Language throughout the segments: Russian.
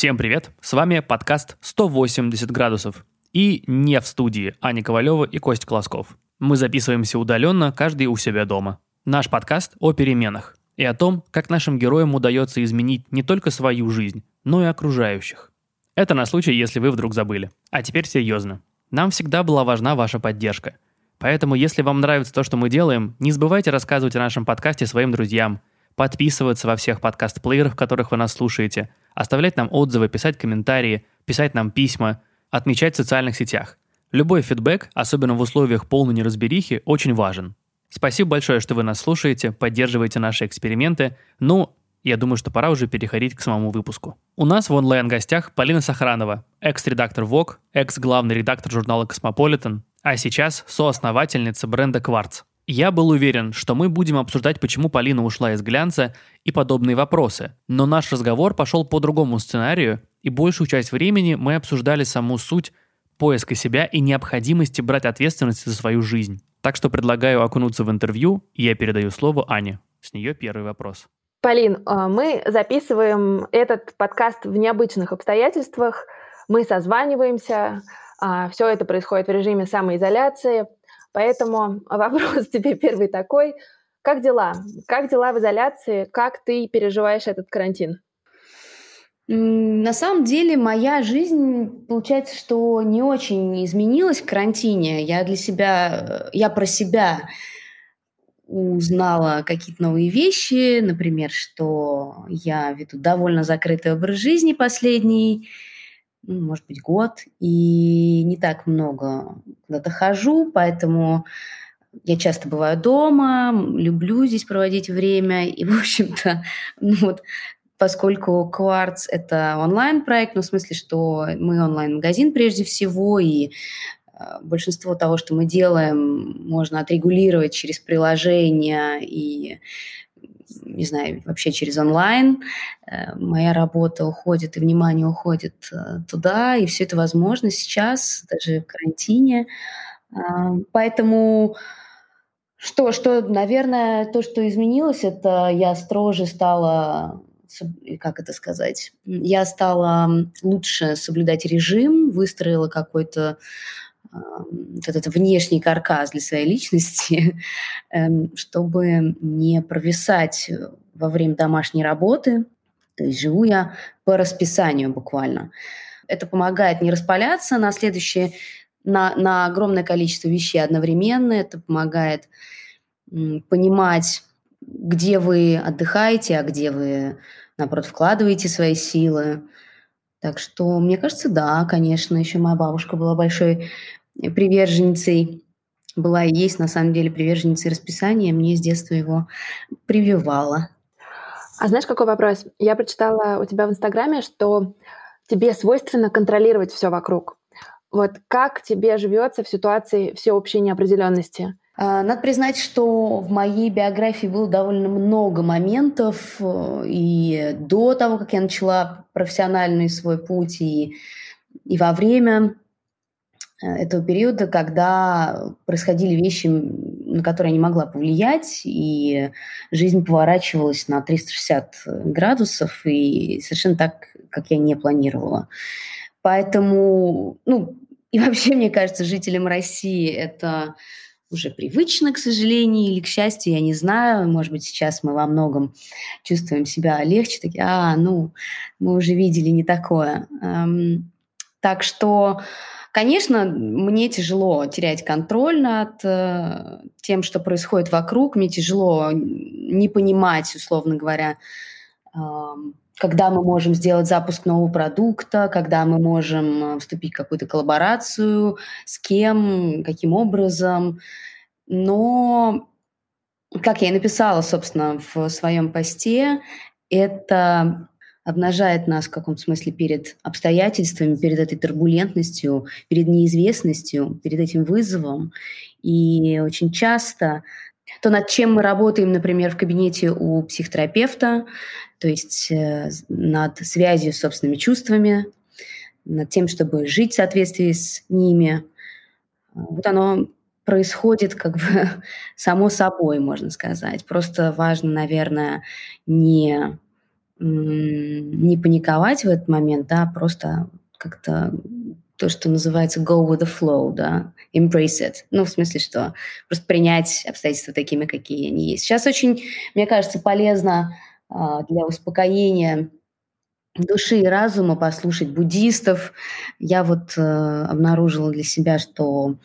Всем привет! С вами подкаст «180 градусов». И не в студии Аня Ковалева и Костя Колосков. Мы записываемся удаленно, каждый у себя дома. Наш подкаст о переменах и о том, как нашим героям удается изменить не только свою жизнь, но и окружающих. Это на случай, если вы вдруг забыли. А теперь серьезно. Нам всегда была важна ваша поддержка. Поэтому, если вам нравится то, что мы делаем, не забывайте рассказывать о нашем подкасте своим друзьям, подписываться во всех подкаст-плеерах, в которых вы нас слушаете, оставлять нам отзывы, писать комментарии, писать нам письма, отмечать в социальных сетях. Любой фидбэк, особенно в условиях полной неразберихи, очень важен. Спасибо большое, что вы нас слушаете, поддерживаете наши эксперименты. Ну, я думаю, что пора уже переходить к самому выпуску. У нас в онлайн-гостях Полина Сохранова, экс-редактор Vogue, экс-главный редактор журнала «Cosmopolitan», а сейчас соосновательница бренда «Кварц». Я был уверен, что мы будем обсуждать, почему Полина ушла из глянца и подобные вопросы, но наш разговор пошел по другому сценарию, и большую часть времени мы обсуждали саму суть поиска себя и необходимости брать ответственность за свою жизнь. Так что предлагаю окунуться в интервью, и я передаю слово Ане. С нее первый вопрос. Полин, а, мы записываем этот подкаст в необычных обстоятельствах. Мы созваниваемся. А, Все это происходит в режиме самоизоляции. Поэтому вопрос тебе первый такой. Как дела? Как дела в изоляции? Как ты переживаешь этот карантин? На самом деле моя жизнь, получается, что не очень изменилась в карантине. Я для себя, я про себя узнала какие-то новые вещи, например, что я веду довольно закрытый образ жизни последний, ну, может быть, год, и не так много куда-то хожу, поэтому я часто бываю дома, люблю здесь проводить время, и, в общем-то, ну вот, поскольку Кварц – это онлайн-проект, ну, в смысле, что мы онлайн-магазин прежде всего, и э, большинство того, что мы делаем, можно отрегулировать через приложение и не знаю, вообще через онлайн. Э, моя работа уходит, и внимание уходит э, туда, и все это возможно сейчас, даже в карантине. Поэтому что, что, наверное, то, что изменилось, это я строже стала как это сказать, я стала лучше соблюдать режим, выстроила какой-то вот этот внешний каркас для своей личности, эм, чтобы не провисать во время домашней работы. То есть живу я по расписанию буквально. Это помогает не распаляться на следующее, на, на огромное количество вещей одновременно. Это помогает понимать, где вы отдыхаете, а где вы, наоборот, вкладываете свои силы. Так что, мне кажется, да, конечно, еще моя бабушка была большой приверженницей, была и есть, на самом деле, приверженницей расписания. Мне с детства его прививала. А знаешь, какой вопрос? Я прочитала у тебя в Инстаграме, что тебе свойственно контролировать все вокруг. Вот как тебе живется в ситуации всеобщей неопределенности? А, надо признать, что в моей биографии было довольно много моментов э, и до того, как я начала профессиональный свой путь, и, и во время э, этого периода, когда происходили вещи, на которые я не могла повлиять, и жизнь поворачивалась на 360 градусов, и совершенно так, как я не планировала. Поэтому, ну, и вообще, мне кажется, жителям России это уже привычно, к сожалению, или к счастью, я не знаю. Может быть, сейчас мы во многом чувствуем себя легче, такие, а, ну, мы уже видели не такое. Эм, так что, конечно, мне тяжело терять контроль над э, тем, что происходит вокруг. Мне тяжело не понимать, условно говоря, э, когда мы можем сделать запуск нового продукта, когда мы можем э, вступить в какую-то коллаборацию, с кем, каким образом. Но, как я и написала, собственно, в своем посте, это обнажает нас в каком-то смысле перед обстоятельствами, перед этой турбулентностью, перед неизвестностью, перед этим вызовом. И очень часто то, над чем мы работаем, например, в кабинете у психотерапевта, то есть э, над связью с собственными чувствами, над тем, чтобы жить в соответствии с ними. Вот оно происходит как бы само собой, можно сказать. Просто важно, наверное, не не паниковать в этот момент, да, просто как-то то, что называется go with the flow, да, embrace it. Ну, в смысле, что просто принять обстоятельства такими, какие они есть. Сейчас очень, мне кажется, полезно а, для успокоения души и разума послушать буддистов. Я вот э, обнаружила для себя, что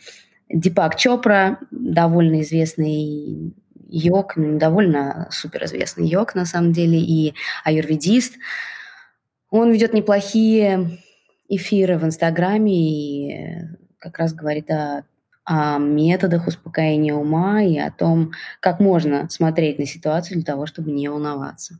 Дипак Чопра, довольно известный йог, ну, довольно суперизвестный йог на самом деле, и аюрведист. Он ведет неплохие эфиры в Инстаграме и как раз говорит о, о методах успокоения ума и о том, как можно смотреть на ситуацию для того, чтобы не волноваться.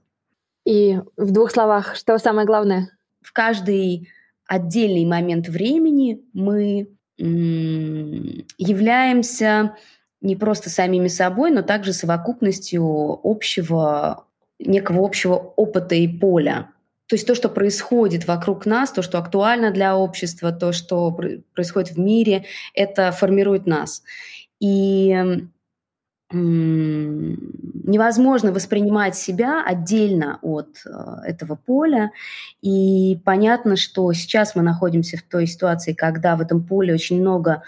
И в двух словах, что самое главное? В каждый отдельный момент времени мы являемся не просто самими собой, но также совокупностью общего, некого общего опыта и поля. То есть то, что происходит вокруг нас, то, что актуально для общества, то, что происходит в мире, это формирует нас. И невозможно воспринимать себя отдельно от э, этого поля. И понятно, что сейчас мы находимся в той ситуации, когда в этом поле очень много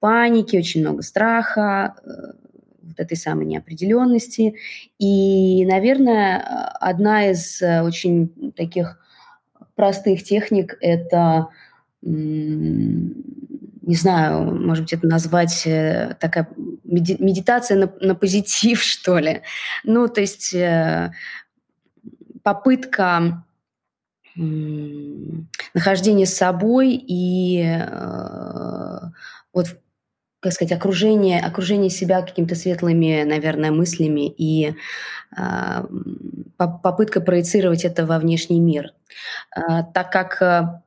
паники, очень много страха, э, вот этой самой неопределенности. И, наверное, одна из э, очень таких простых техник – это, не знаю, может быть, это назвать э, такая медитация на, на позитив, что ли. Ну, то есть попытка нахождения с собой и вот как сказать, окружение, окружение себя какими-то светлыми, наверное, мыслями и э, попытка проецировать это во внешний мир. Э, так как э,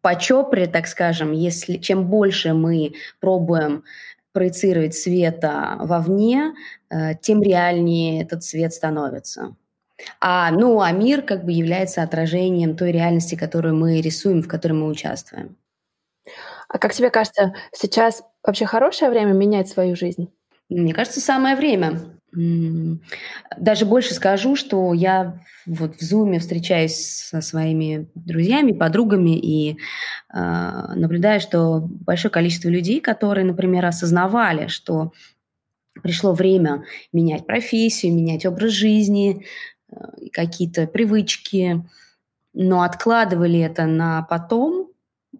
по Чопре, так скажем, если, чем больше мы пробуем проецировать света вовне, э, тем реальнее этот свет становится. А, ну, а мир как бы является отражением той реальности, которую мы рисуем, в которой мы участвуем. А как тебе кажется, сейчас вообще хорошее время менять свою жизнь? Мне кажется, самое время. Даже больше скажу, что я вот в Зуме встречаюсь со своими друзьями, подругами и э, наблюдаю, что большое количество людей, которые, например, осознавали, что пришло время менять профессию, менять образ жизни, э, какие-то привычки, но откладывали это на потом,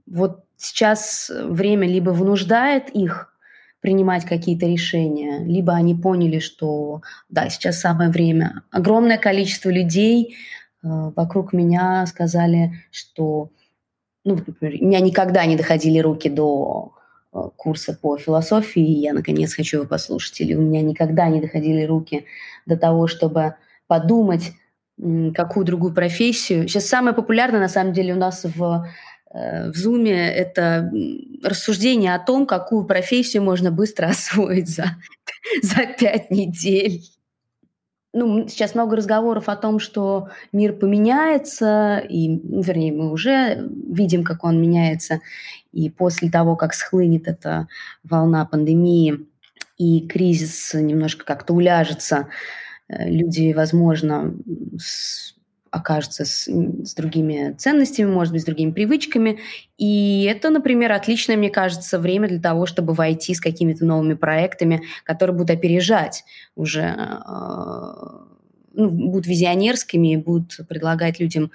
вот сейчас время либо вынуждает их принимать какие-то решения, либо они поняли, что да, сейчас самое время. Огромное количество людей э, вокруг меня сказали, что ну, например, у меня никогда не доходили руки до э, курса по философии, и я наконец хочу его послушать, или у меня никогда не доходили руки до того, чтобы подумать, какую другую профессию. Сейчас самое популярное, на самом деле, у нас в в Зуме это рассуждение о том, какую профессию можно быстро освоить за, за пять недель. Ну, сейчас много разговоров о том, что мир поменяется, и, ну, вернее, мы уже видим, как он меняется, и после того, как схлынет эта волна пандемии, и кризис немножко как-то уляжется, э, люди, возможно, окажется с, с другими ценностями, может быть, с другими привычками. И это, например, отличное, мне кажется, время для того, чтобы войти с какими-то новыми проектами, которые будут опережать уже, э, ну, будут визионерскими будут предлагать людям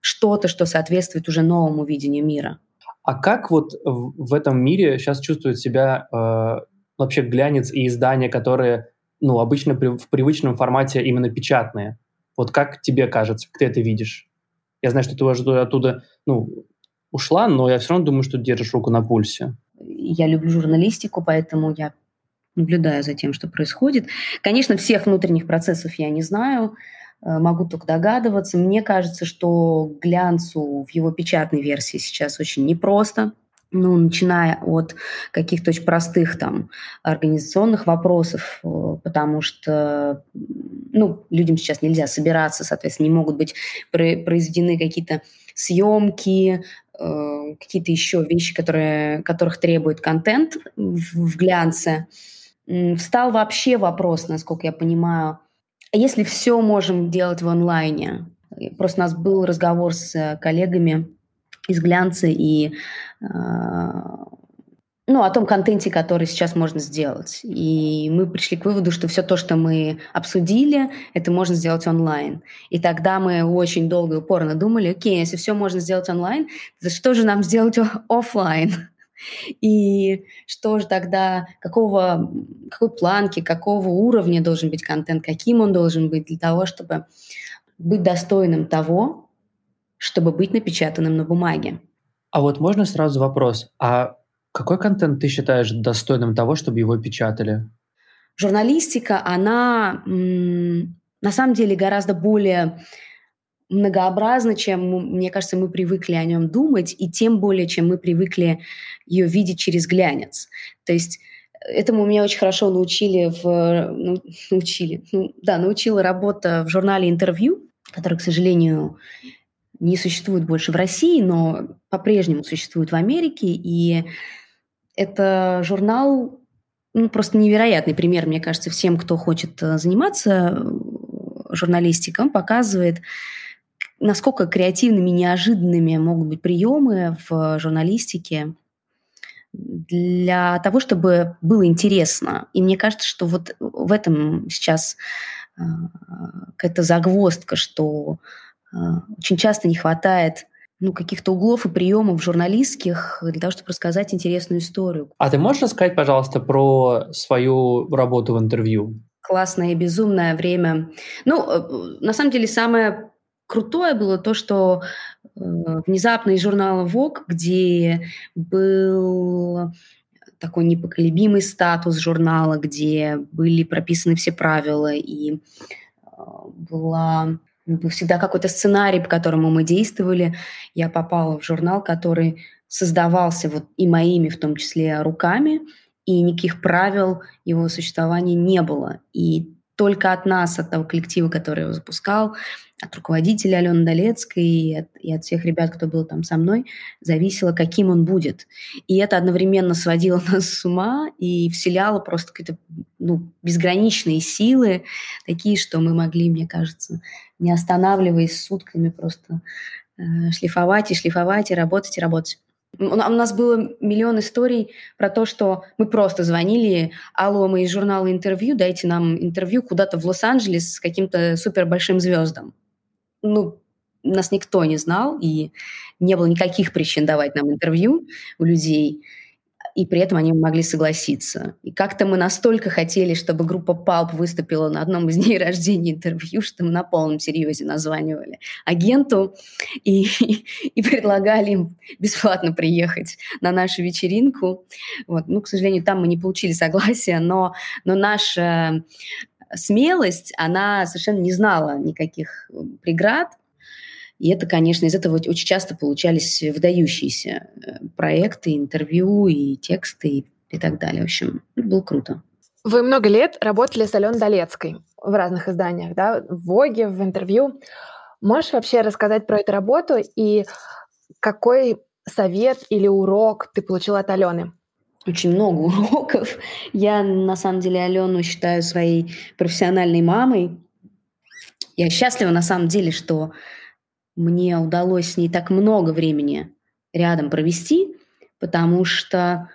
что-то, что соответствует уже новому видению мира. А как вот в этом мире сейчас чувствует себя э, вообще глянец и издания, которые ну, обычно при, в привычном формате именно печатные? Вот как тебе кажется, как ты это видишь? Я знаю, что ты уже оттуда ну, ушла, но я все равно думаю, что держишь руку на пульсе. Я люблю журналистику, поэтому я наблюдаю за тем, что происходит. Конечно, всех внутренних процессов я не знаю, э, могу только догадываться. Мне кажется, что глянцу в его печатной версии сейчас очень непросто ну, начиная от каких-то очень простых там организационных вопросов, э, потому что, ну, людям сейчас нельзя собираться, соответственно, не могут быть произведены какие-то съемки, э, какие-то еще вещи, которые, которых требует контент в, глянце. Встал вообще вопрос, насколько я понимаю, если все можем делать в онлайне, Просто у нас был разговор с коллегами из глянца и ну, о том контенте, который сейчас можно сделать. И мы пришли к выводу, что все то, что мы обсудили, это можно сделать онлайн. И тогда мы очень долго и упорно думали, окей, если все можно сделать онлайн, то что же нам сделать офлайн? И что же тогда, какого, какой планки, какого уровня должен быть контент, каким он должен быть для того, чтобы быть достойным того, чтобы быть напечатанным на бумаге. А вот можно сразу вопрос, а какой контент ты считаешь достойным того, чтобы его печатали? Журналистика, она на самом деле гораздо более многообразна, чем, мне кажется, мы привыкли о нем думать, и тем более, чем мы привыкли ее видеть через глянец. То есть этому меня очень хорошо научили в... Ну, научили. Ну, да, научила работа в журнале «Интервью», который, к сожалению, не существует больше в России, но по-прежнему существует в Америке. И это журнал, ну, просто невероятный пример, мне кажется, всем, кто хочет э, заниматься э, журналистикой. Он показывает, насколько креативными, неожиданными могут быть приемы в журналистике для того, чтобы было интересно. И мне кажется, что вот в этом сейчас э, какая-то загвоздка, что очень часто не хватает ну, каких-то углов и приемов журналистских для того, чтобы рассказать интересную историю. А ты можешь рассказать, пожалуйста, про свою работу в интервью? Классное и безумное время. Ну, э, на самом деле, самое крутое было то, что э, внезапно из журнала Vogue, где был такой непоколебимый статус журнала, где были прописаны все правила и э, была был всегда какой-то сценарий, по которому мы действовали. Я попала в журнал, который создавался вот и моими, в том числе, руками, и никаких правил его существования не было. И только от нас, от того коллектива, который его запускал, от руководителя Алены Долецкой и от, и от всех ребят, кто был там со мной, зависело, каким он будет. И это одновременно сводило нас с ума и вселяло просто какие-то ну, безграничные силы, такие, что мы могли, мне кажется, не останавливаясь сутками просто э, шлифовать и шлифовать, и работать, и работать. У нас было миллион историй про то, что мы просто звонили, алло, мы из журнала интервью, дайте нам интервью куда-то в Лос-Анджелес с каким-то супер большим звездом. Ну, нас никто не знал, и не было никаких причин давать нам интервью у людей и при этом они могли согласиться. И как-то мы настолько хотели, чтобы группа Палп выступила на одном из дней рождения интервью, что мы на полном серьезе названивали агенту и, и предлагали им бесплатно приехать на нашу вечеринку. Вот. Ну, к сожалению, там мы не получили согласия, но, но наша смелость, она совершенно не знала никаких преград. И это, конечно, из этого очень часто получались выдающиеся э, проекты, интервью и тексты и, так далее. В общем, было круто. Вы много лет работали с Аленой Долецкой в разных изданиях, да, в Воге, в интервью. Можешь вообще рассказать про эту работу и какой совет или урок ты получил от Алены? Очень много уроков. Я, на самом деле, Алену считаю своей профессиональной мамой. Я счастлива, на самом деле, что мне удалось с ней так много времени рядом провести, потому что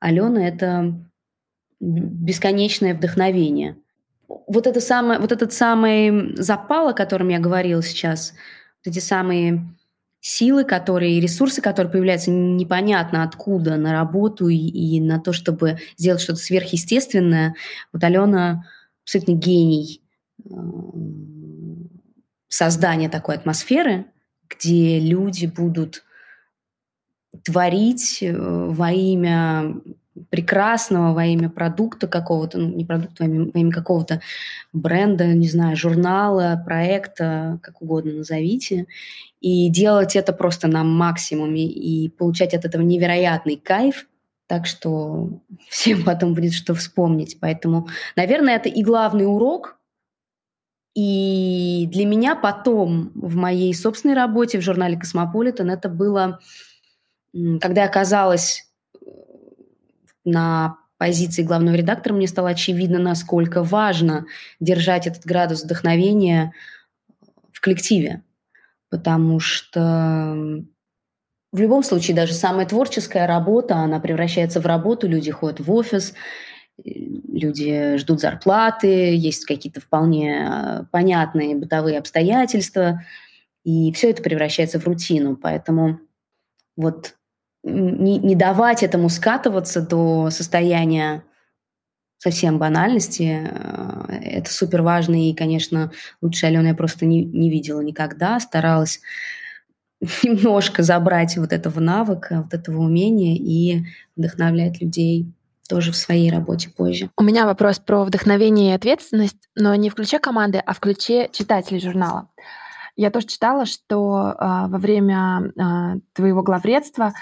Алена — это бесконечное вдохновение. Вот, это самое, вот этот самый запал, о котором я говорила сейчас, вот эти самые силы, которые, ресурсы, которые появляются непонятно откуда на работу и, и на то, чтобы сделать что-то сверхъестественное. Вот Алена абсолютно гений э, создания такой атмосферы, где люди будут творить э, во имя прекрасного, во имя продукта какого-то, ну, не продукта, во имя, во имя какого-то бренда, не знаю, журнала, проекта, как угодно назовите, и делать это просто на максимуме и получать от этого невероятный кайф, так что всем потом будет что вспомнить. Поэтому, наверное, это и главный урок, и для меня потом в моей собственной работе в журнале «Cosmopolitan» это было, когда я оказалась э, на позиции главного редактора, мне стало очевидно, насколько важно держать этот градус вдохновения в коллективе. потому что в любом случае даже самая творческая работа, она превращается в работу, люди ходят в офис, люди ждут зарплаты, есть какие-то вполне а, понятные бытовые обстоятельства, и все это превращается в рутину. Поэтому вот не, не давать этому скатываться до состояния совсем банальности, э, это супер важно, и, конечно, лучше Алену я просто не, не видела никогда, старалась немножко забрать вот этого навыка, вот этого умения и вдохновлять людей тоже в своей работе позже. У меня вопрос про вдохновение и ответственность, но не в ключе команды, а в ключе читателей журнала. Я тоже читала, что э, во время э, твоего главредства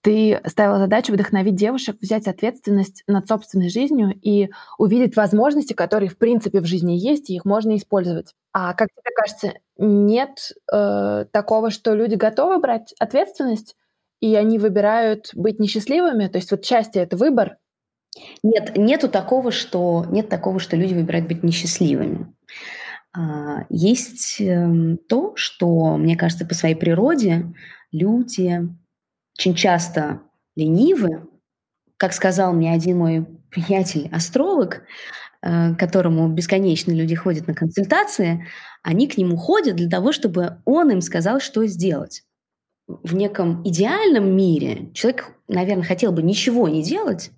ты ставила задачу вдохновить девушек взять ответственность над собственной жизнью и увидеть возможности, которые в принципе в жизни есть, и их можно использовать. А как тебе кажется, нет э, такого, что люди готовы брать ответственность, и они выбирают быть несчастливыми? То есть вот счастье — это выбор, нет, нету такого, что нет такого, что люди выбирают быть несчастливыми. А, есть эм, то, что, мне кажется, по своей природе люди очень часто ленивы. Как сказал мне один мой приятель, астролог, э, которому бесконечно люди ходят на консультации, они к нему ходят для того, чтобы он им сказал, что сделать. В неком идеальном мире человек, наверное, хотел бы ничего не делать,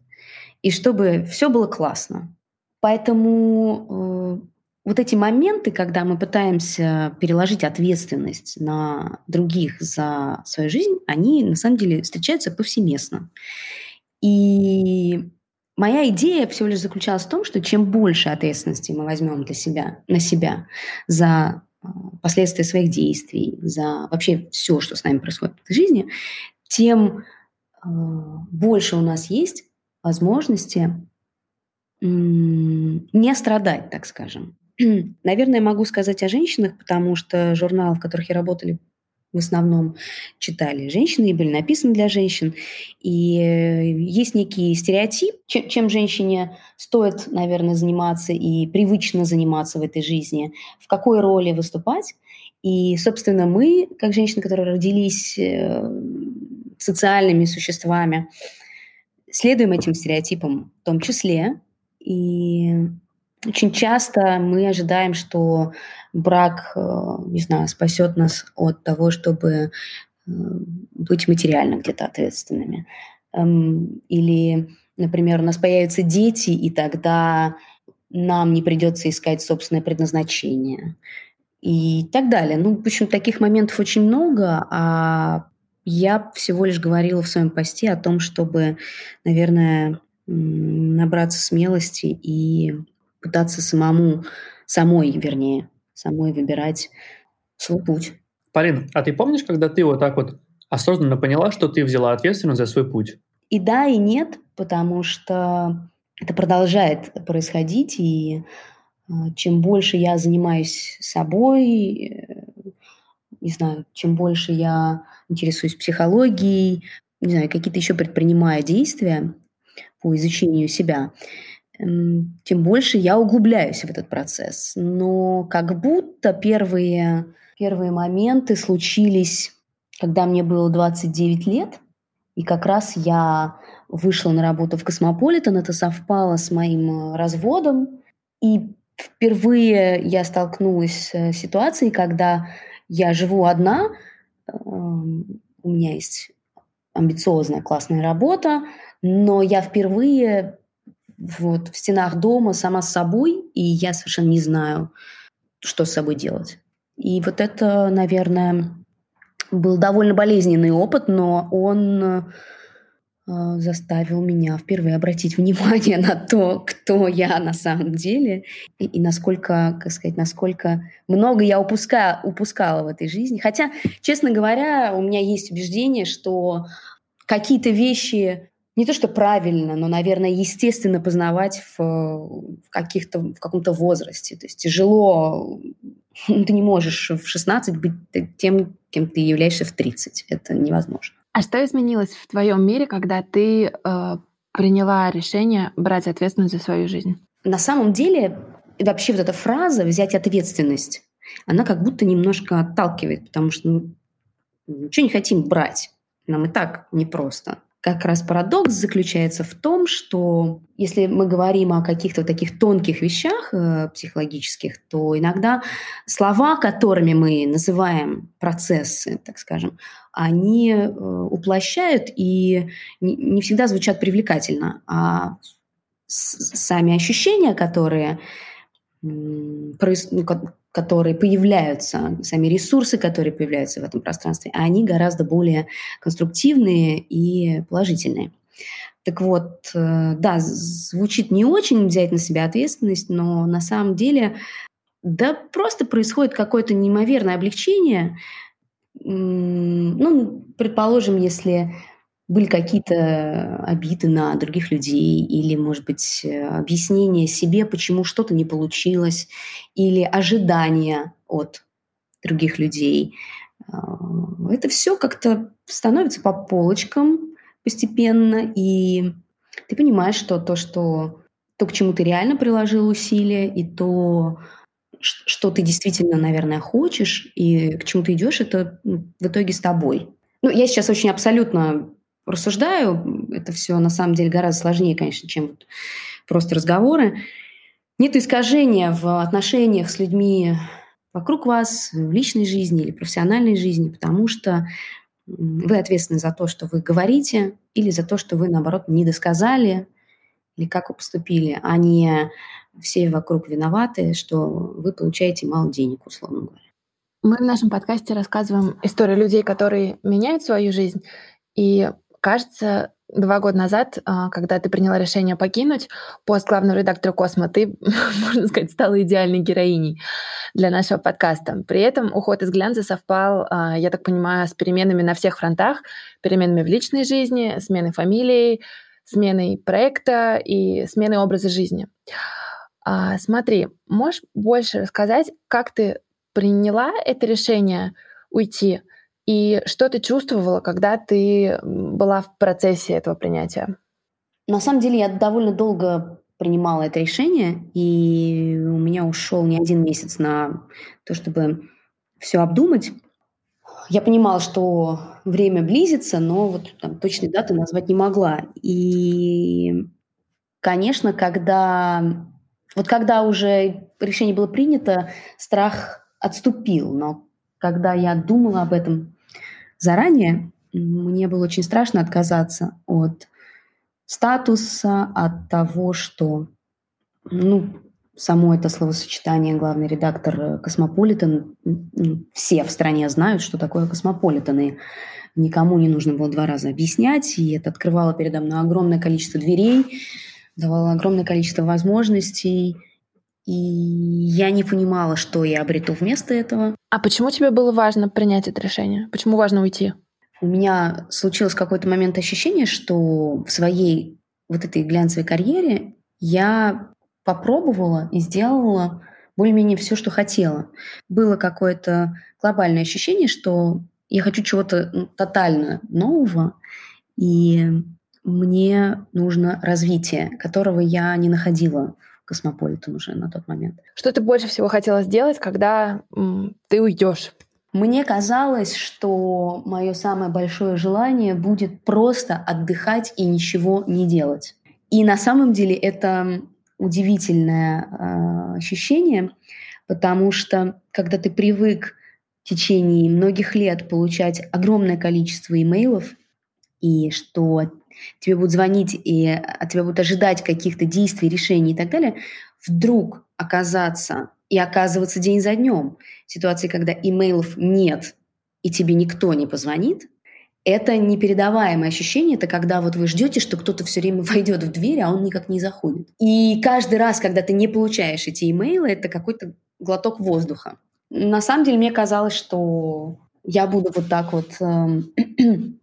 и чтобы все было классно. Поэтому э, вот эти моменты, когда мы пытаемся переложить ответственность на других за свою жизнь, они на самом деле встречаются повсеместно. И моя идея всего лишь заключалась в том, что чем больше ответственности мы возьмем для себя, на себя за э, последствия своих действий, за вообще все, что с нами происходит в жизни, тем э, больше у нас есть возможности не страдать, так скажем. Наверное, могу сказать о женщинах, потому что журналы, в которых я работала, в основном читали женщины и были написаны для женщин. И э, есть некий стереотип, чем, чем женщине стоит, наверное, заниматься и привычно заниматься в этой жизни, в какой роли выступать. И, собственно, мы, как женщины, которые родились э, социальными существами, следуем этим стереотипам в том числе. И очень часто мы ожидаем, что брак, э, не знаю, спасет нас от того, чтобы э, быть материально где-то ответственными. Эм, или, например, у нас появятся дети, и тогда нам не придется искать собственное предназначение и так далее. Ну, в общем, таких моментов очень много, а я всего лишь говорила в своем посте о том, чтобы, наверное, набраться смелости и пытаться самому, самой, вернее, самой выбирать свой путь. Полин, а ты помнишь, когда ты вот так вот осознанно поняла, что ты взяла ответственность за свой путь? И да, и нет, потому что это продолжает происходить, и э, чем больше я занимаюсь собой, э, не знаю, чем больше я интересуюсь психологией, не знаю, какие-то еще предпринимая действия по изучению себя, тем больше я углубляюсь в этот процесс. Но как будто первые, первые моменты случились, когда мне было 29 лет, и как раз я вышла на работу в Космополитен, это совпало с моим э, разводом, и впервые я столкнулась с ситуацией, когда я живу одна, эм, у меня есть амбициозная классная работа, но я впервые вот в стенах дома сама с собой, и я совершенно не знаю, что с собой делать. И вот это, наверное, был довольно болезненный опыт, но он а, заставил меня впервые обратить внимание на то, кто я на самом деле и, и насколько, как сказать, насколько много я упускаю, упускала в этой жизни. Хотя, честно говоря, у меня есть убеждение, что какие-то вещи не то что правильно, но, наверное, естественно познавать в, в, каких-то, в каком-то возрасте. То есть тяжело, ты не можешь в 16 быть тем, кем ты являешься в 30. Это невозможно. А что изменилось в твоем мире, когда ты э, приняла решение брать ответственность за свою жизнь? На самом деле, вообще вот эта фраза «взять ответственность», она как будто немножко отталкивает, потому что ну, ничего не хотим брать. Нам и так непросто как раз парадокс заключается в том, что если мы говорим о каких-то таких тонких вещах э, психологических, то иногда слова, которыми мы называем процессы, так скажем, они э, уплощают и не, не всегда звучат привлекательно, а сами ощущения, которые ну, которые появляются, сами ресурсы, которые появляются в этом пространстве, они гораздо более конструктивные и положительные. Так вот, э, да, звучит не очень взять на себя ответственность, но на самом деле, да, просто происходит какое-то неимоверное облегчение. Ну, предположим, если были какие-то обиды на других людей или, может быть, э, объяснение себе, почему что-то не получилось, или ожидания от других людей. Это все как-то становится по полочкам постепенно, и ты понимаешь, что то, что то, к чему ты реально приложил усилия, и то, что ты действительно, наверное, хочешь, и к чему ты идешь, это в итоге с тобой. Ну, я сейчас очень абсолютно рассуждаю, это все на самом деле гораздо сложнее, конечно, чем просто разговоры. Нет искажения в отношениях с людьми вокруг вас, в личной жизни или профессиональной жизни, потому что вы ответственны за то, что вы говорите, или за то, что вы, наоборот, не досказали, или как вы поступили, а не все вокруг виноваты, что вы получаете мало денег, условно говоря. Мы в нашем подкасте рассказываем историю людей, которые меняют свою жизнь. И Кажется, два года назад, а, когда ты приняла решение покинуть пост главного редактора «Космо», ты, можно сказать, стала идеальной героиней для нашего подкаста. При этом уход из глянца совпал, а, я так понимаю, с переменами на всех фронтах, переменами в личной жизни, сменой фамилии, сменой проекта и сменой образа жизни. А, смотри, можешь больше рассказать, как ты приняла это решение уйти – и что ты чувствовала, когда ты была в процессе этого принятия? На самом деле я довольно долго принимала это решение, и у меня ушел не один месяц на то, чтобы все обдумать. Я понимала, что время близится, но вот там точной даты назвать не могла. И, конечно, когда вот когда уже решение было принято, страх отступил. Но когда я думала об этом заранее, мне было очень страшно отказаться от статуса, от того, что, ну, само это словосочетание главный редактор Космополитен, все в стране знают, что такое Космополитен, и никому не нужно было два раза объяснять, и это открывало передо мной огромное количество дверей, давало огромное количество возможностей, и я не понимала, что я обрету вместо этого. А почему тебе было важно принять это решение? Почему важно уйти? У меня случилось какой-то момент ощущение, что в своей вот этой глянцевой карьере я попробовала и сделала более-менее все, что хотела. Было какое-то глобальное ощущение, что я хочу чего-то ну, тотально нового, и мне нужно развитие, которого я не находила Космополитен уже на тот момент. Что ты больше всего хотела сделать, когда м, ты уйдешь? Мне казалось, что мое самое большое желание будет просто отдыхать и ничего не делать. И на самом деле это удивительное э, ощущение, потому что когда ты привык в течение многих лет получать огромное количество имейлов, и что тебе будут звонить и от тебя будут ожидать каких-то действий, решений и так далее, вдруг оказаться и оказываться день за днем в ситуации, когда имейлов нет и тебе никто не позвонит, это непередаваемое ощущение, это когда вот вы ждете, что кто-то все время войдет в дверь, а он никак не заходит. И каждый раз, когда ты не получаешь эти имейлы, это какой-то глоток воздуха. На самом деле мне казалось, что я буду вот так вот эм,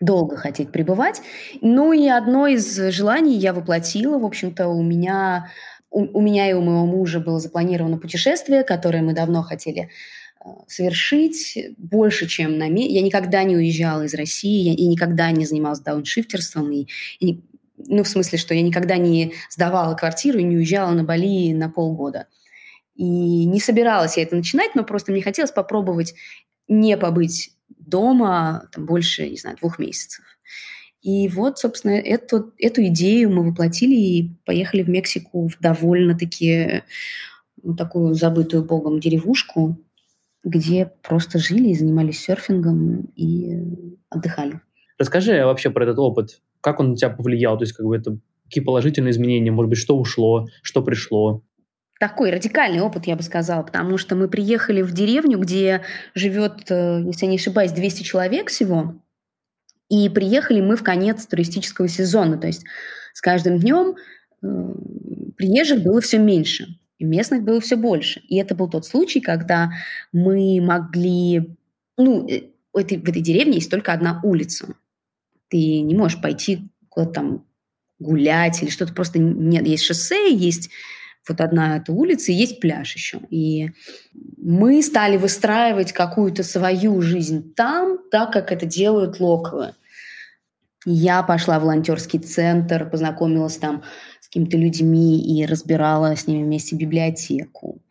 долго хотеть пребывать. Ну и одно из желаний я воплотила. В общем-то, у меня, у, у меня и у моего мужа было запланировано путешествие, которое мы давно хотели э, совершить больше, чем на месяц. Я никогда не уезжала из России, я, я никогда не занималась дауншифтерством, и, и, ну, в смысле, что я никогда не сдавала квартиру и не уезжала на Бали на полгода. И не собиралась я это начинать, но просто мне хотелось попробовать не побыть дома там, больше, не знаю, двух месяцев. И вот, собственно, эту, эту идею мы воплотили и поехали в Мексику в довольно-таки ну, такую забытую богом деревушку, где просто жили и занимались серфингом и отдыхали. Расскажи вообще про этот опыт. Как он на тебя повлиял? То есть, как бы это какие положительные изменения? Может быть, что ушло, что пришло? Такой радикальный опыт, я бы сказала, потому что мы приехали в деревню, где живет, э, если я не ошибаюсь, 200 человек всего. И приехали мы в конец туристического сезона. То есть с каждым днем э, приезжих было все меньше, и местных было все больше. И это был тот случай, когда мы могли... Ну, э, в этой, в этой деревне есть только одна улица. Ты не можешь пойти куда-то там гулять или что-то просто нет. Есть шоссе, есть вот одна эта улица, и есть пляж еще. И мы стали выстраивать какую-то свою жизнь там, так как это делают локалы. Я пошла в волонтерский центр, познакомилась там с какими-то людьми и разбирала с ними вместе библиотеку.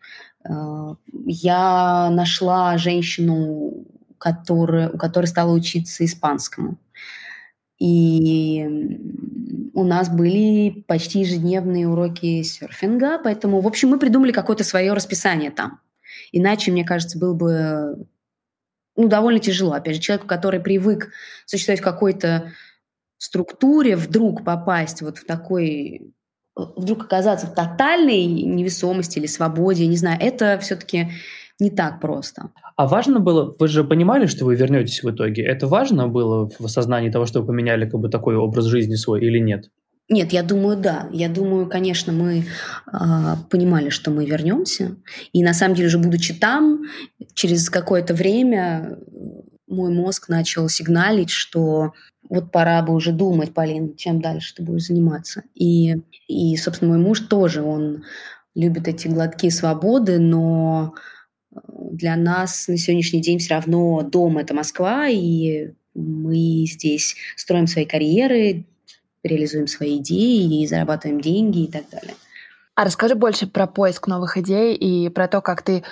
Э, я нашла женщину, которая, у которой стала учиться испанскому. И у нас были почти ежедневные уроки серфинга, поэтому, в общем, мы придумали какое-то свое расписание там. Иначе, мне кажется, было бы ну, довольно тяжело. Опять же, человеку, который привык существовать в какой-то структуре вдруг попасть вот в такой вдруг оказаться в тотальной невесомости или свободе, не знаю, это все-таки не так просто. А важно было, вы же понимали, что вы вернетесь в итоге? Это важно было в осознании того, что вы поменяли как бы такой образ жизни свой или нет? Нет, я думаю, да. Я думаю, конечно, мы э, понимали, что мы вернемся. И на самом деле, уже будучи там, через какое-то время мой мозг начал сигналить, что вот пора бы уже думать, Полин, чем дальше ты будешь заниматься. И, и собственно, мой муж тоже, он любит эти глотки свободы, но э, для нас на сегодняшний день все равно дом – это Москва, и мы здесь строим свои карьеры, реализуем свои идеи и зарабатываем деньги и так далее. А расскажи больше про поиск новых идей и про то, как ты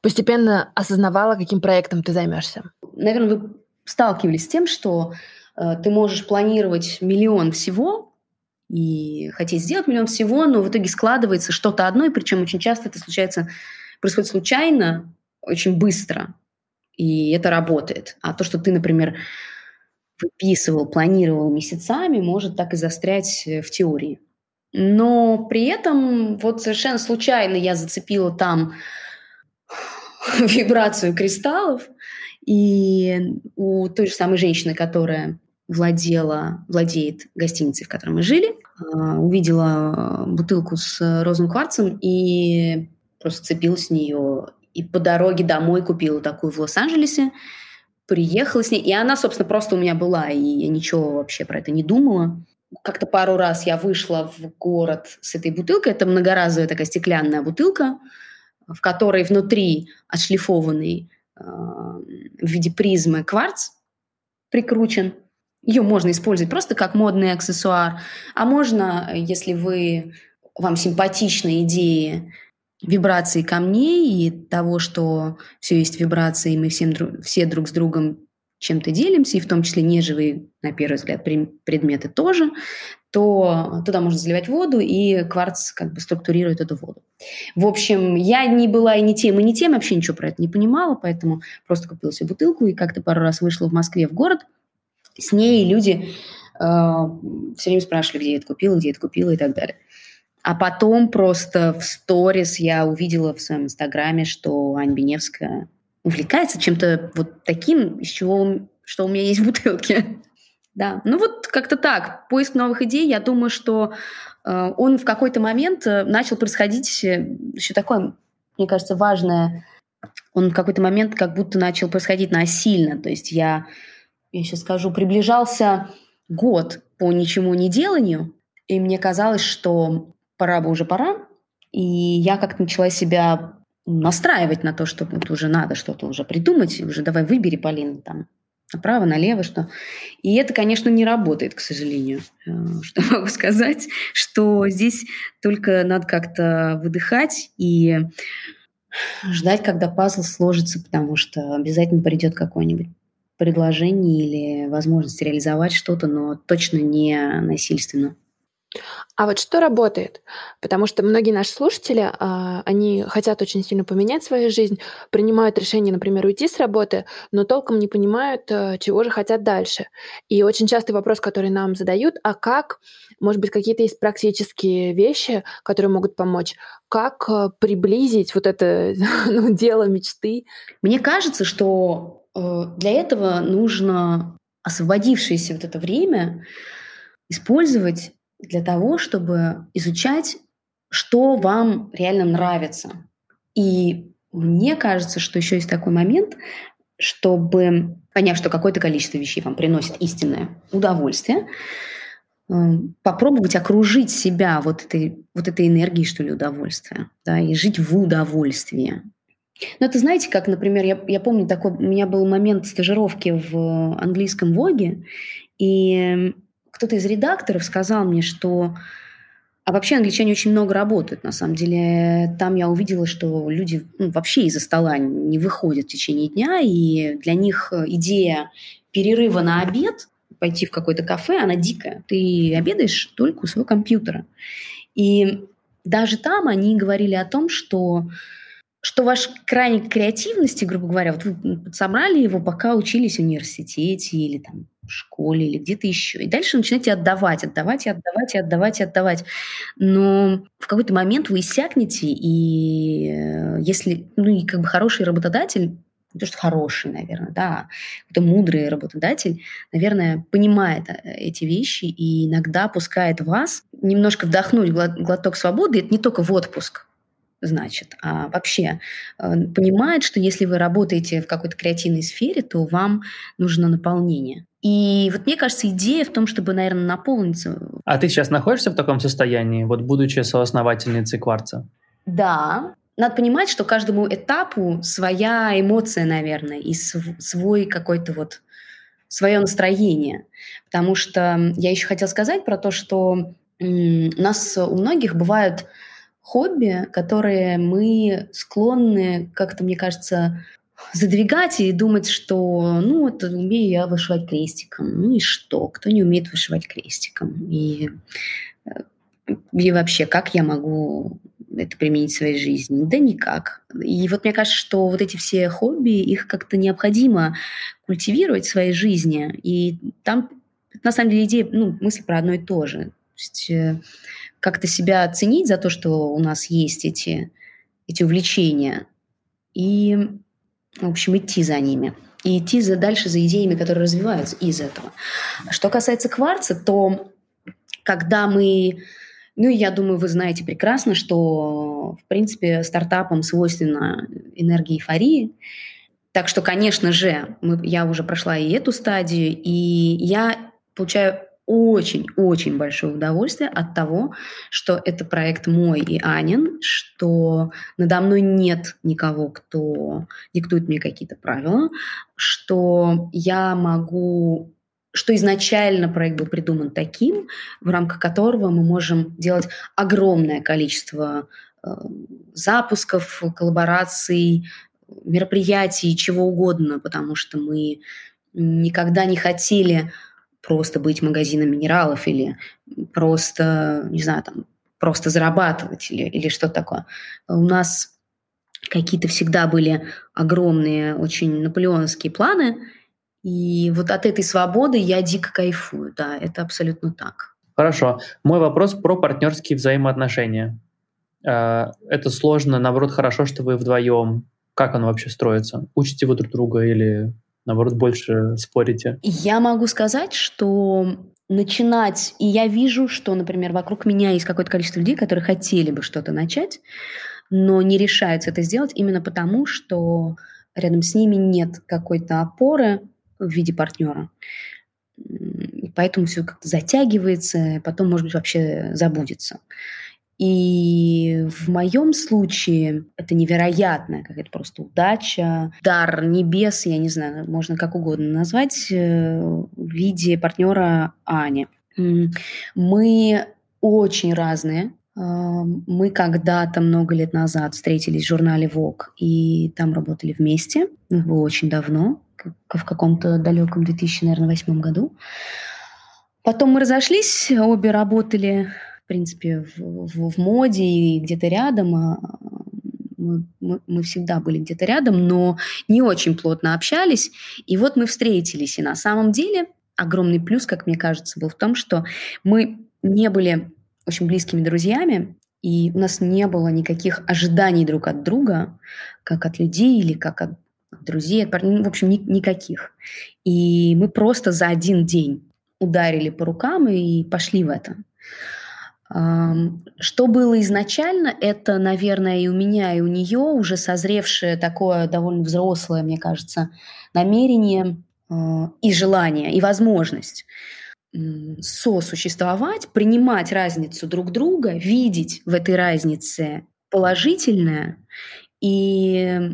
постепенно осознавала, каким проектом ты займешься. Наверное, вы сталкивались с тем, что Э, ты можешь планировать миллион всего и хотеть сделать миллион всего, но в итоге складывается что-то одно, и причем очень часто это случается, происходит случайно, очень быстро, и это работает. А то, что ты, например, выписывал, планировал месяцами, может так и застрять в теории. Но при этом вот совершенно случайно я зацепила там вибрацию кристаллов, и у той же самой женщины, которая владела, владеет гостиницей, в которой мы жили, а, увидела бутылку с розовым кварцем и просто цепилась с нее. И по дороге домой купила такую в Лос-Анджелесе, приехала с ней, и она, собственно, просто у меня была, и я ничего вообще про это не думала. Как-то пару раз я вышла в город с этой бутылкой. Это многоразовая такая стеклянная бутылка, в которой внутри отшлифованный э, в виде призмы кварц прикручен – ее можно использовать просто как модный аксессуар, а можно, если вы, вам симпатичны идеи вибрации камней и того, что все есть вибрации, и мы всем, все друг с другом чем-то делимся, и в том числе неживые, на первый взгляд, предметы тоже, то туда можно заливать воду, и кварц как бы структурирует эту воду. В общем, я не была и не тем, и не тем, вообще ничего про это не понимала, поэтому просто купила себе бутылку и как-то пару раз вышла в Москве в город – с ней люди э, все время спрашивали, где я это купила, где я это купила и так далее. А потом просто в сторис я увидела в своем инстаграме, что Ань Беневская увлекается чем-то вот таким, из чего, что у меня есть в бутылке. Да, ну вот как-то так. Поиск новых идей, я думаю, что э, он в какой-то момент э, начал происходить э, еще такое, мне кажется, важное. Он в какой-то момент как будто начал происходить насильно. То есть я я сейчас скажу, приближался год по ничему не деланию, и мне казалось, что пора бы уже пора, и я как-то начала себя настраивать на то, что вот уже надо что-то уже придумать, уже давай выбери, Полина, там, направо, налево, что... И это, конечно, не работает, к сожалению. Э, что могу сказать, что здесь только надо как-то выдыхать и ждать, когда пазл сложится, потому что обязательно придет какое-нибудь предложение или возможность реализовать что-то, но точно не насильственно. А вот что работает? Потому что многие наши слушатели, а, они хотят очень сильно поменять свою жизнь, принимают решение, например, уйти с работы, но толком не понимают, э, чего же хотят дальше. И очень частый вопрос, который нам задают, а как, может быть, какие-то есть практические вещи, которые могут помочь, как э, приблизить вот это ну, дело мечты? Мне кажется, что э, для этого нужно освободившееся вот это время использовать для того, чтобы изучать, что вам реально нравится. И мне кажется, что еще есть такой момент, чтобы, поняв, что какое-то количество вещей вам приносит истинное удовольствие, э, попробовать окружить себя вот этой, вот этой энергией, что ли, удовольствия, да, и жить в удовольствии. Но это знаете, как, например, я, я помню такой, у меня был момент стажировки в английском Воге, и кто-то из редакторов сказал мне, что а вообще англичане очень много работают, на самом деле. Там я увидела, что люди ну, вообще из-за стола не выходят в течение дня, и для них идея перерыва на обед, пойти в какое-то кафе, она дикая. Ты обедаешь только у своего компьютера. И даже там они говорили о том, что что ваш крайне креативности, грубо говоря, вот вы собрали его, пока учились в университете или там в школе или где-то еще. И дальше начинаете отдавать, отдавать и отдавать и отдавать и отдавать. Но в какой-то момент вы иссякнете, и э, если, ну и как бы хороший работодатель, не то, что хороший, наверное, да, это мудрый работодатель, наверное, понимает э, эти вещи и иногда пускает вас немножко вдохнуть глоток свободы. Это не только в отпуск, значит, а вообще э, понимает, что если вы работаете в какой-то креативной сфере, то вам нужно наполнение. И вот мне кажется, идея в том, чтобы, наверное, наполниться. А ты сейчас находишься в таком состоянии, вот будучи соосновательницей кварца? Да. Надо понимать, что каждому этапу своя эмоция, наверное, и свой какой-то вот свое настроение. Потому что я еще хотела сказать про то, что у нас у многих бывают хобби, которые мы склонны как-то, мне кажется, задвигать и думать, что ну вот умею я вышивать крестиком. Ну и что? Кто не умеет вышивать крестиком? И, э, и вообще, как я могу это применить в своей жизни? Да никак. И вот мне кажется, что вот эти все хобби, их как-то необходимо культивировать в своей жизни. И там, на самом деле, идея, ну, мысль про одно и то же. То есть э, как-то себя оценить за то, что у нас есть эти, эти увлечения. И в общем, идти за ними. И идти за, дальше за идеями, которые развиваются из этого. Что касается кварца, то когда мы... Ну, я думаю, вы знаете прекрасно, что, в принципе, стартапам свойственна энергия эйфории. Так что, конечно же, мы, я уже прошла и эту стадию, и я получаю очень-очень большое удовольствие от того, что это проект мой и Анин, что надо мной нет никого, кто диктует мне какие-то правила, что я могу что изначально проект был придуман таким, в рамках которого мы можем делать огромное количество э, запусков, коллабораций, мероприятий, чего угодно, потому что мы никогда не хотели просто быть магазином минералов или просто, не знаю, там, просто зарабатывать или, или что такое. У нас какие-то всегда были огромные, очень наполеоновские планы, и вот от этой свободы я дико кайфую, да, это абсолютно так. Хорошо. Мой вопрос про партнерские взаимоотношения. Э, это сложно, наоборот, хорошо, что вы вдвоем. Как оно вообще строится? Учите вы друг друга или наоборот, больше спорите? Я могу сказать, что начинать, и я вижу, что, например, вокруг меня есть какое-то количество людей, которые хотели бы что-то начать, но не решаются это сделать именно потому, что рядом с ними нет какой-то опоры в виде партнера. И поэтому все как-то затягивается, потом, может быть, вообще забудется. И в моем случае это невероятная какая-то просто удача, дар небес, я не знаю, можно как угодно назвать, э, в виде партнера Ани. Мы очень разные. А, мы когда-то много лет назад встретились в журнале Vogue и там работали вместе. Это было очень давно, в каком-то далеком 2008 году. Потом мы разошлись, обе работали в принципе, в, в, в моде и где-то рядом. А, мы, мы, мы всегда были где-то рядом, но не очень плотно общались. И вот мы встретились. И на самом деле огромный плюс, как мне кажется, был в том, что мы не были очень близкими друзьями, и у нас не было никаких ожиданий друг от друга, как от людей или как от друзей, от парней, в общем, ни, никаких. И мы просто за один день ударили по рукам и пошли в это. Что было изначально, это, наверное, и у меня, и у нее уже созревшее такое довольно взрослое, мне кажется, намерение а, и желание, и возможность сосуществовать, принимать разницу друг друга, видеть в этой разнице положительное и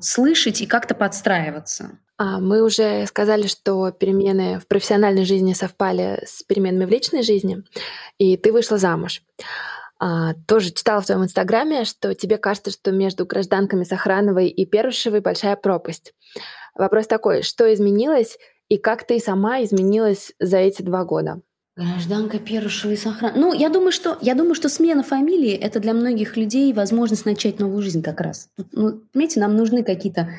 слышать и как-то подстраиваться. А, мы уже сказали, что перемены в профессиональной жизни совпали с переменами в личной жизни, и ты вышла замуж. А, тоже читала в твоем инстаграме, что тебе кажется, что между гражданками Сохрановой и Перушевой большая пропасть. Вопрос такой, что изменилось и как ты сама изменилась за эти два года? Гражданка Перушева и Сохран. Ну, я думаю, что, я думаю, что смена фамилии – это для многих людей возможность начать новую жизнь как раз. Ну, понимаете, нам нужны какие-то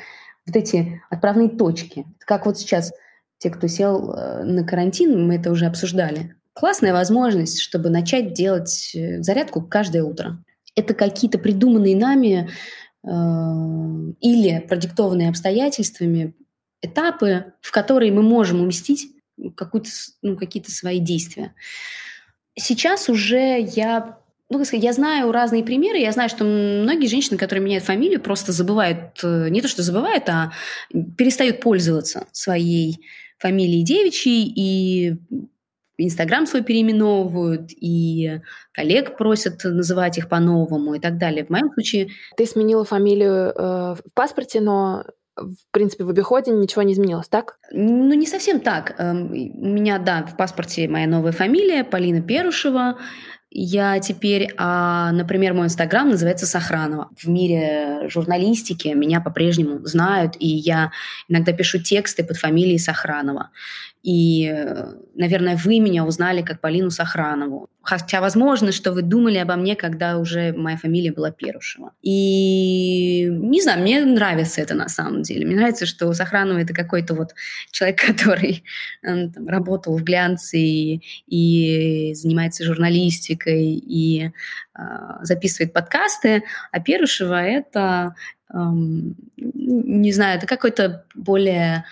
вот эти отправные точки. Как вот сейчас те, кто сел э, на карантин, мы это уже обсуждали. Классная возможность, чтобы начать делать э, зарядку каждое утро. Это какие-то придуманные нами э, или продиктованные обстоятельствами этапы, в которые мы можем уместить какую-то, ну, какие-то свои действия. Сейчас уже я ну, я знаю разные примеры. Я знаю, что многие женщины, которые меняют фамилию, просто забывают, э, не то что забывают, а перестают пользоваться своей фамилией девичьей и Инстаграм свой переименовывают, и коллег просят называть их по-новому и так далее. В моем случае... Ты сменила фамилию э, в паспорте, но в принципе, в обиходе ничего не изменилось, так? Ну, не совсем так. Эм, у меня, да, в паспорте моя новая фамилия, Полина Перушева. Я теперь, а, например, мой инстаграм называется Сохранова. В мире журналистики меня по-прежнему знают, и я иногда пишу тексты под фамилией Сохранова. И, наверное, вы меня узнали как Полину Сохранову. Хотя возможно, что вы думали обо мне, когда уже моя фамилия была Перушева. И не знаю, мне нравится это на самом деле. Мне нравится, что Сохранова это какой-то вот человек, который э, там, работал в глянце и, и занимается журналистикой и э, записывает подкасты, а Перушева это эм, не знаю, это какой-то более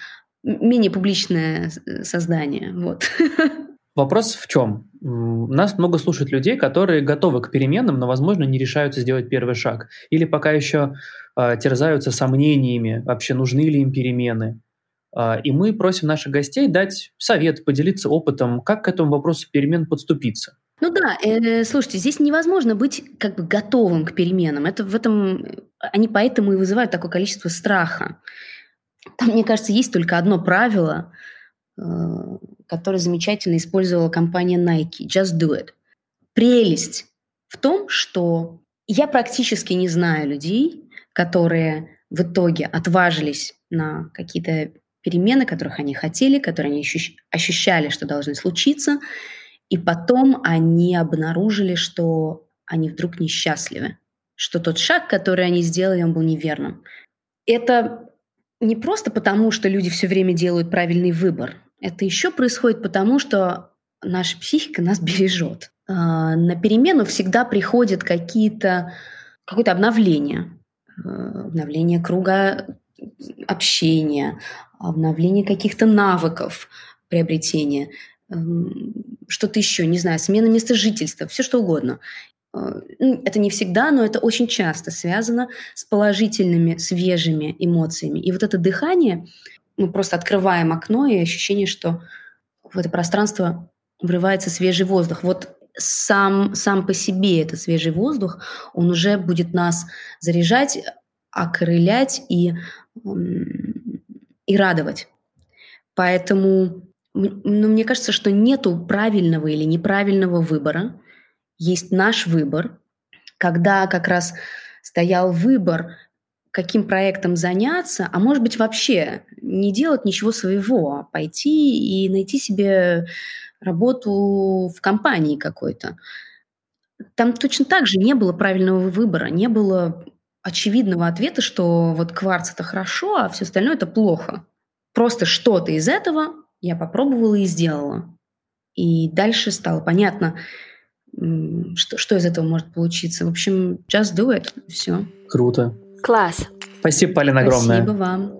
менее публичное э, создание. Вот. Вопрос в чем? Нас много слушает людей, которые готовы к переменам, но, возможно, не решаются сделать первый шаг. Или пока еще э, терзаются сомнениями, вообще нужны ли им перемены. Э, и мы просим наших гостей дать совет, поделиться опытом, как к этому вопросу перемен подступиться. Ну да, э, слушайте, здесь невозможно быть как бы готовым к переменам. Это в этом они поэтому и вызывают такое количество страха. Там, мне кажется, есть только одно правило, э, которое замечательно использовала компания Nike. Just do it. Прелесть в том, что я практически не знаю людей, которые в итоге отважились на какие-то перемены, которых они хотели, которые они ощущали, что должны случиться, и потом они обнаружили, что они вдруг несчастливы, что тот шаг, который они сделали, он был неверным. Это не просто потому, что люди все время делают правильный выбор. Это еще происходит потому, что наша психика нас бережет. А, на перемену всегда приходят какие-то какое-то обновление, а, обновление круга общения, обновление каких-то навыков приобретения, что-то еще, не знаю, смена места жительства, все что угодно. Э, ну, это не всегда, но это очень часто связано с положительными, свежими эмоциями. И вот это дыхание, мы просто открываем окно, и ощущение, что в это пространство врывается свежий воздух. Вот сам, сам по себе этот свежий воздух, он уже будет нас заряжать, окрылять и, и радовать. Поэтому ну, мне кажется, что нету правильного или неправильного выбора. Есть наш выбор. Когда как раз стоял выбор, каким проектом заняться, а может быть вообще не делать ничего своего, а пойти и найти себе работу в компании какой-то. Там точно так же не было правильного выбора, не было очевидного ответа, что вот кварц это хорошо, а все остальное это плохо. Просто что-то из этого я попробовала и сделала. И дальше стало понятно, что, что из этого может получиться. В общем, just do it. Все. Круто. Класс. Спасибо, Полина, огромное. Спасибо вам.